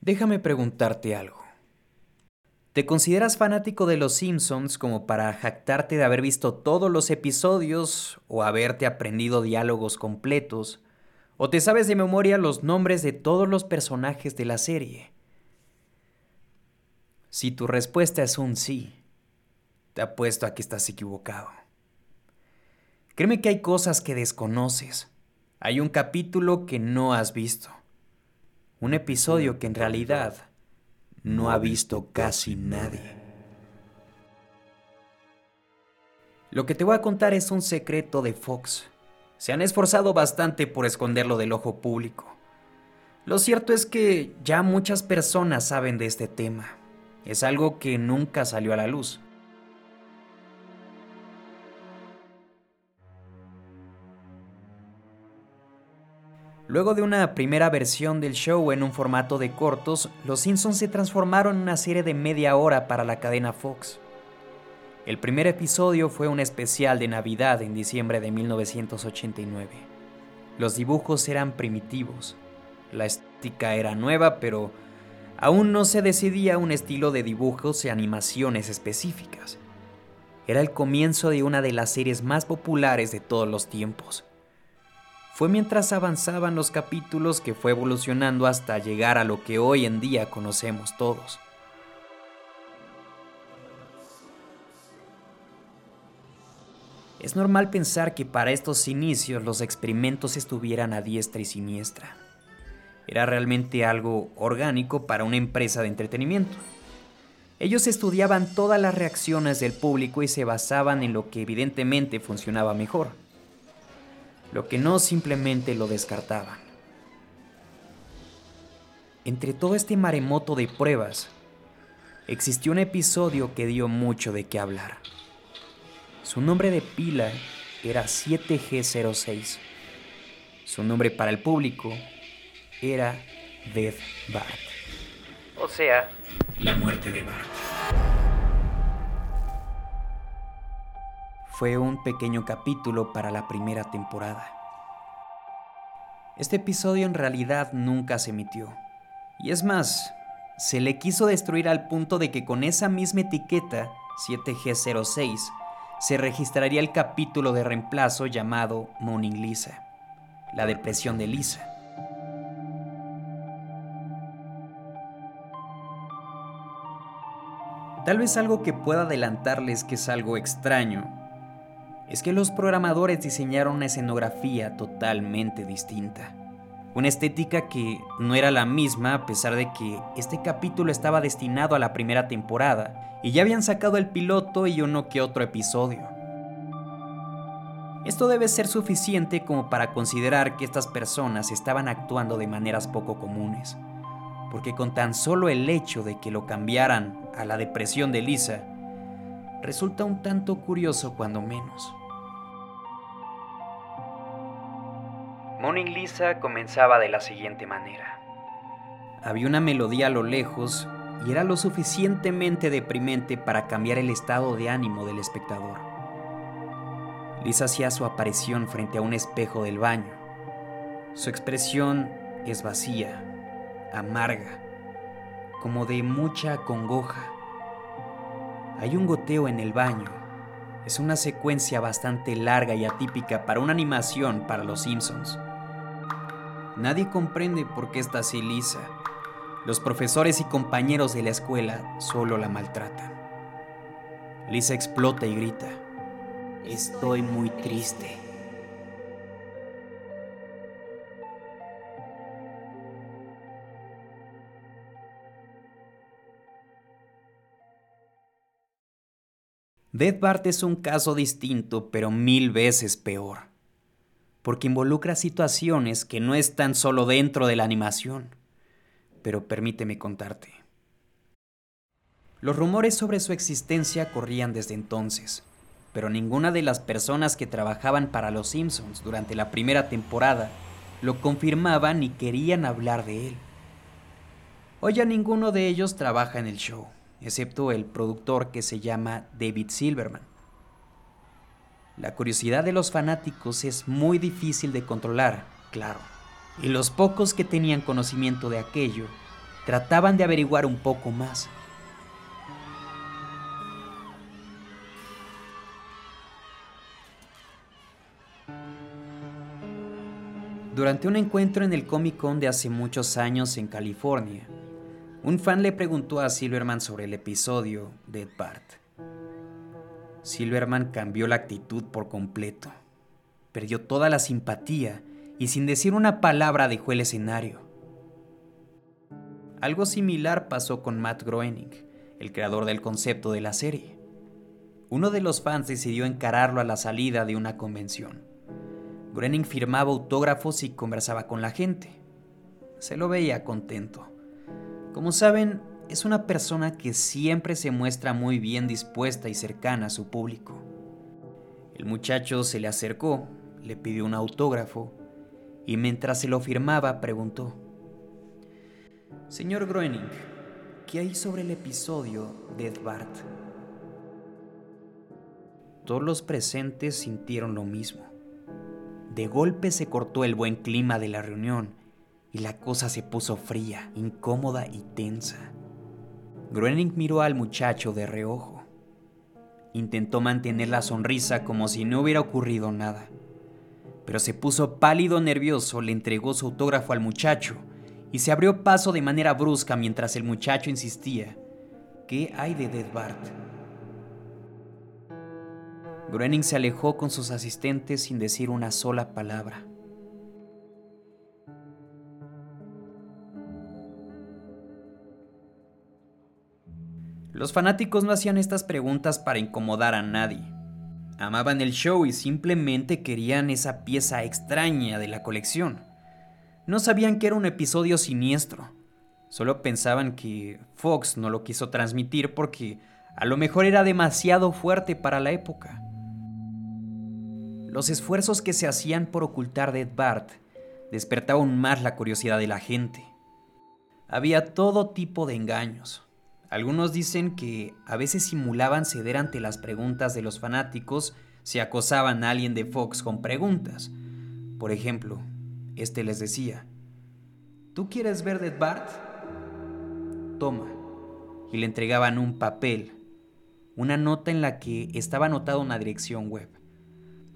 Déjame preguntarte algo. ¿Te consideras fanático de Los Simpsons como para jactarte de haber visto todos los episodios o haberte aprendido diálogos completos? ¿O te sabes de memoria los nombres de todos los personajes de la serie? Si tu respuesta es un sí, te apuesto a que estás equivocado. Créeme que hay cosas que desconoces. Hay un capítulo que no has visto. Un episodio que en realidad no ha visto casi nadie. Lo que te voy a contar es un secreto de Fox. Se han esforzado bastante por esconderlo del ojo público. Lo cierto es que ya muchas personas saben de este tema. Es algo que nunca salió a la luz. Luego de una primera versión del show en un formato de cortos, Los Simpsons se transformaron en una serie de media hora para la cadena Fox. El primer episodio fue un especial de Navidad en diciembre de 1989. Los dibujos eran primitivos, la estética era nueva, pero aún no se decidía un estilo de dibujos y animaciones específicas. Era el comienzo de una de las series más populares de todos los tiempos. Fue mientras avanzaban los capítulos que fue evolucionando hasta llegar a lo que hoy en día conocemos todos. Es normal pensar que para estos inicios los experimentos estuvieran a diestra y siniestra. Era realmente algo orgánico para una empresa de entretenimiento. Ellos estudiaban todas las reacciones del público y se basaban en lo que evidentemente funcionaba mejor lo que no simplemente lo descartaban. Entre todo este maremoto de pruebas, existió un episodio que dio mucho de qué hablar. Su nombre de pila era 7G06. Su nombre para el público era Death Bart. O sea, la muerte de Bart. Fue un pequeño capítulo para la primera temporada. Este episodio en realidad nunca se emitió. Y es más, se le quiso destruir al punto de que con esa misma etiqueta, 7G06, se registraría el capítulo de reemplazo llamado Morning Lisa, la depresión de Lisa. Tal vez algo que pueda adelantarles que es algo extraño es que los programadores diseñaron una escenografía totalmente distinta. Una estética que no era la misma a pesar de que este capítulo estaba destinado a la primera temporada y ya habían sacado el piloto y uno que otro episodio. Esto debe ser suficiente como para considerar que estas personas estaban actuando de maneras poco comunes, porque con tan solo el hecho de que lo cambiaran a la depresión de Lisa, resulta un tanto curioso cuando menos. Morning Lisa comenzaba de la siguiente manera. Había una melodía a lo lejos y era lo suficientemente deprimente para cambiar el estado de ánimo del espectador. Lisa hacía su aparición frente a un espejo del baño. Su expresión es vacía, amarga, como de mucha congoja. Hay un goteo en el baño. Es una secuencia bastante larga y atípica para una animación para los Simpsons. Nadie comprende por qué está así Lisa. Los profesores y compañeros de la escuela solo la maltratan. Lisa explota y grita. Estoy muy triste. Death Bart es un caso distinto, pero mil veces peor, porque involucra situaciones que no están solo dentro de la animación. Pero permíteme contarte. Los rumores sobre su existencia corrían desde entonces, pero ninguna de las personas que trabajaban para Los Simpsons durante la primera temporada lo confirmaban ni querían hablar de él. Hoy ya ninguno de ellos trabaja en el show excepto el productor que se llama David Silverman. La curiosidad de los fanáticos es muy difícil de controlar, claro, y los pocos que tenían conocimiento de aquello trataban de averiguar un poco más. Durante un encuentro en el Comic Con de hace muchos años en California, un fan le preguntó a Silverman sobre el episodio de Ed Bart. Silverman cambió la actitud por completo. Perdió toda la simpatía y sin decir una palabra dejó el escenario. Algo similar pasó con Matt Groening, el creador del concepto de la serie. Uno de los fans decidió encararlo a la salida de una convención. Groening firmaba autógrafos y conversaba con la gente. Se lo veía contento. Como saben, es una persona que siempre se muestra muy bien dispuesta y cercana a su público. El muchacho se le acercó, le pidió un autógrafo y mientras se lo firmaba preguntó, Señor Groening, ¿qué hay sobre el episodio de Edvard? Todos los presentes sintieron lo mismo. De golpe se cortó el buen clima de la reunión y la cosa se puso fría, incómoda y tensa. Groening miró al muchacho de reojo. Intentó mantener la sonrisa como si no hubiera ocurrido nada, pero se puso pálido nervioso, le entregó su autógrafo al muchacho y se abrió paso de manera brusca mientras el muchacho insistía. ¿Qué hay de Dead Bart? Groening se alejó con sus asistentes sin decir una sola palabra. Los fanáticos no hacían estas preguntas para incomodar a nadie. Amaban el show y simplemente querían esa pieza extraña de la colección. No sabían que era un episodio siniestro. Solo pensaban que Fox no lo quiso transmitir porque a lo mejor era demasiado fuerte para la época. Los esfuerzos que se hacían por ocultar de Bart despertaban más la curiosidad de la gente. Había todo tipo de engaños. Algunos dicen que a veces simulaban ceder ante las preguntas de los fanáticos si acosaban a alguien de Fox con preguntas. Por ejemplo, este les decía, ¿tú quieres ver Dead Bart? Toma. Y le entregaban un papel, una nota en la que estaba anotada una dirección web.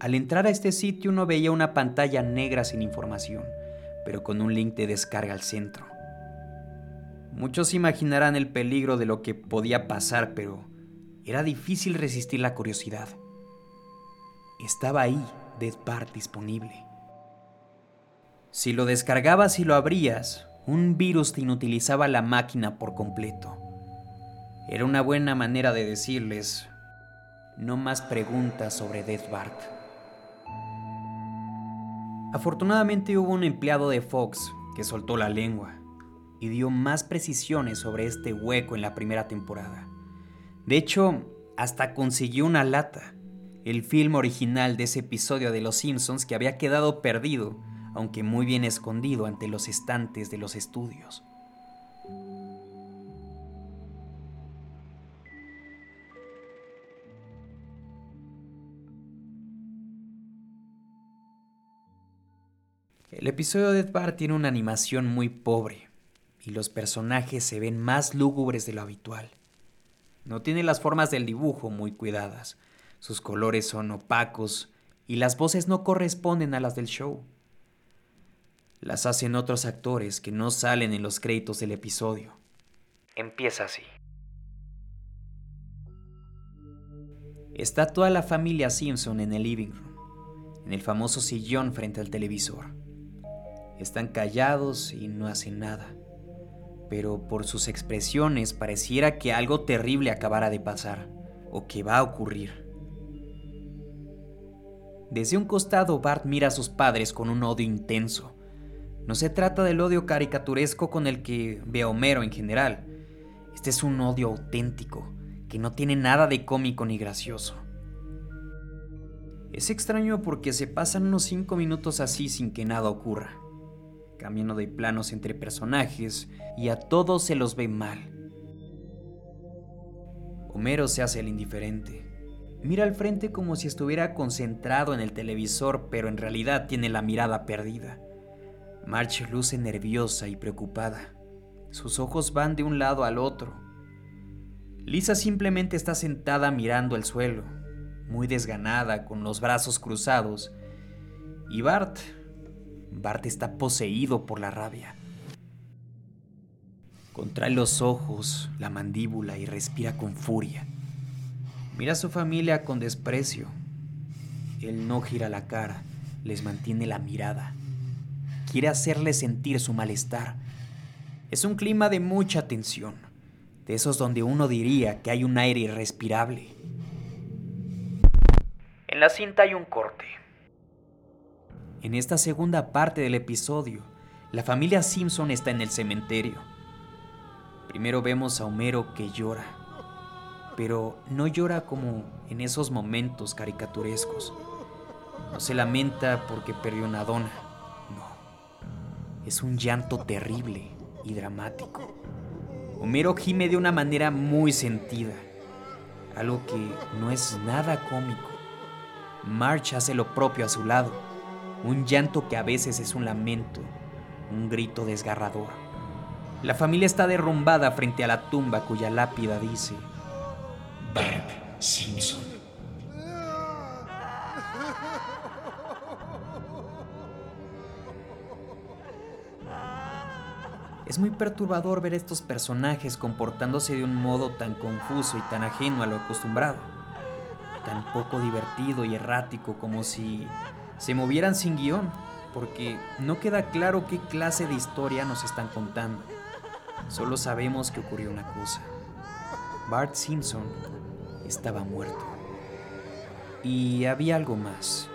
Al entrar a este sitio uno veía una pantalla negra sin información, pero con un link de descarga al centro. Muchos imaginarán el peligro de lo que podía pasar, pero era difícil resistir la curiosidad. Estaba ahí, Dead Part disponible. Si lo descargabas y lo abrías, un virus te inutilizaba la máquina por completo. Era una buena manera de decirles, no más preguntas sobre Death Bart. Afortunadamente hubo un empleado de Fox que soltó la lengua y dio más precisiones sobre este hueco en la primera temporada. De hecho, hasta consiguió una lata, el film original de ese episodio de Los Simpsons que había quedado perdido, aunque muy bien escondido ante los estantes de los estudios. El episodio de Ed tiene una animación muy pobre y los personajes se ven más lúgubres de lo habitual. No tiene las formas del dibujo muy cuidadas, sus colores son opacos y las voces no corresponden a las del show. Las hacen otros actores que no salen en los créditos del episodio. Empieza así. Está toda la familia Simpson en el living room, en el famoso sillón frente al televisor. Están callados y no hacen nada. Pero por sus expresiones pareciera que algo terrible acabara de pasar o que va a ocurrir. Desde un costado, Bart mira a sus padres con un odio intenso. No se trata del odio caricaturesco con el que ve a Homero en general. Este es un odio auténtico, que no tiene nada de cómico ni gracioso. Es extraño porque se pasan unos 5 minutos así sin que nada ocurra camino de planos entre personajes y a todos se los ve mal. Homero se hace el indiferente. Mira al frente como si estuviera concentrado en el televisor, pero en realidad tiene la mirada perdida. March luce nerviosa y preocupada. Sus ojos van de un lado al otro. Lisa simplemente está sentada mirando el suelo, muy desganada, con los brazos cruzados. Y Bart, Bart está poseído por la rabia. Contrae los ojos, la mandíbula y respira con furia. Mira a su familia con desprecio. Él no gira la cara, les mantiene la mirada. Quiere hacerles sentir su malestar. Es un clima de mucha tensión, de esos donde uno diría que hay un aire irrespirable. En la cinta hay un corte. En esta segunda parte del episodio, la familia Simpson está en el cementerio. Primero vemos a Homero que llora, pero no llora como en esos momentos caricaturescos. No se lamenta porque perdió una dona, no. Es un llanto terrible y dramático. Homero gime de una manera muy sentida, algo que no es nada cómico. March hace lo propio a su lado, un llanto que a veces es un lamento, un grito desgarrador. La familia está derrumbada frente a la tumba cuya lápida dice Bart Simpson. Es muy perturbador ver estos personajes comportándose de un modo tan confuso y tan ajeno a lo acostumbrado, tan poco divertido y errático como si se movieran sin guion, porque no queda claro qué clase de historia nos están contando. Solo sabemos que ocurrió una cosa. Bart Simpson estaba muerto. Y había algo más.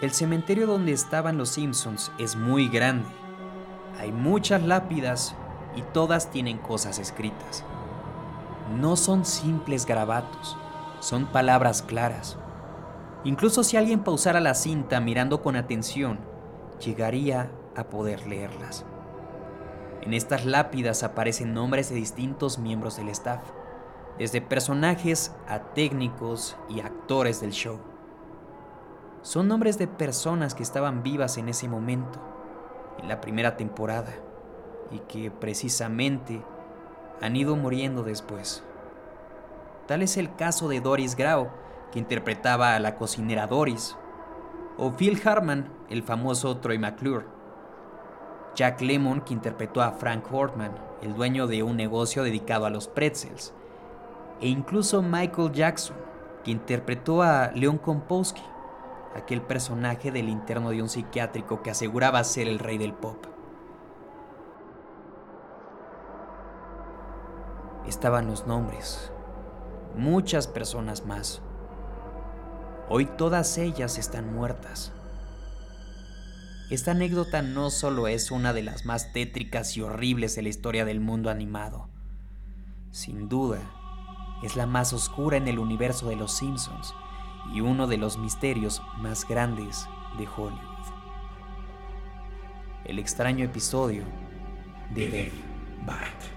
El cementerio donde estaban los Simpsons es muy grande hay muchas lápidas y todas tienen cosas escritas. No son simples garabatos, son palabras claras. Incluso si alguien pausara la cinta mirando con atención, llegaría a poder leerlas. En estas lápidas aparecen nombres de distintos miembros del staff, desde personajes a técnicos y actores del show. Son nombres de personas que estaban vivas en ese momento en la primera temporada y que precisamente han ido muriendo después. Tal es el caso de Doris Grau, que interpretaba a la cocinera Doris, o Phil Hartman, el famoso Troy McClure, Jack Lemmon, que interpretó a Frank Hortman, el dueño de un negocio dedicado a los pretzels, e incluso Michael Jackson, que interpretó a Leon Kompowski, aquel personaje del interno de un psiquiátrico que aseguraba ser el rey del pop. Estaban los nombres, muchas personas más. Hoy todas ellas están muertas. Esta anécdota no solo es una de las más tétricas y horribles de la historia del mundo animado, sin duda es la más oscura en el universo de los Simpsons y uno de los misterios más grandes de Hollywood. El extraño episodio de Dave Bart.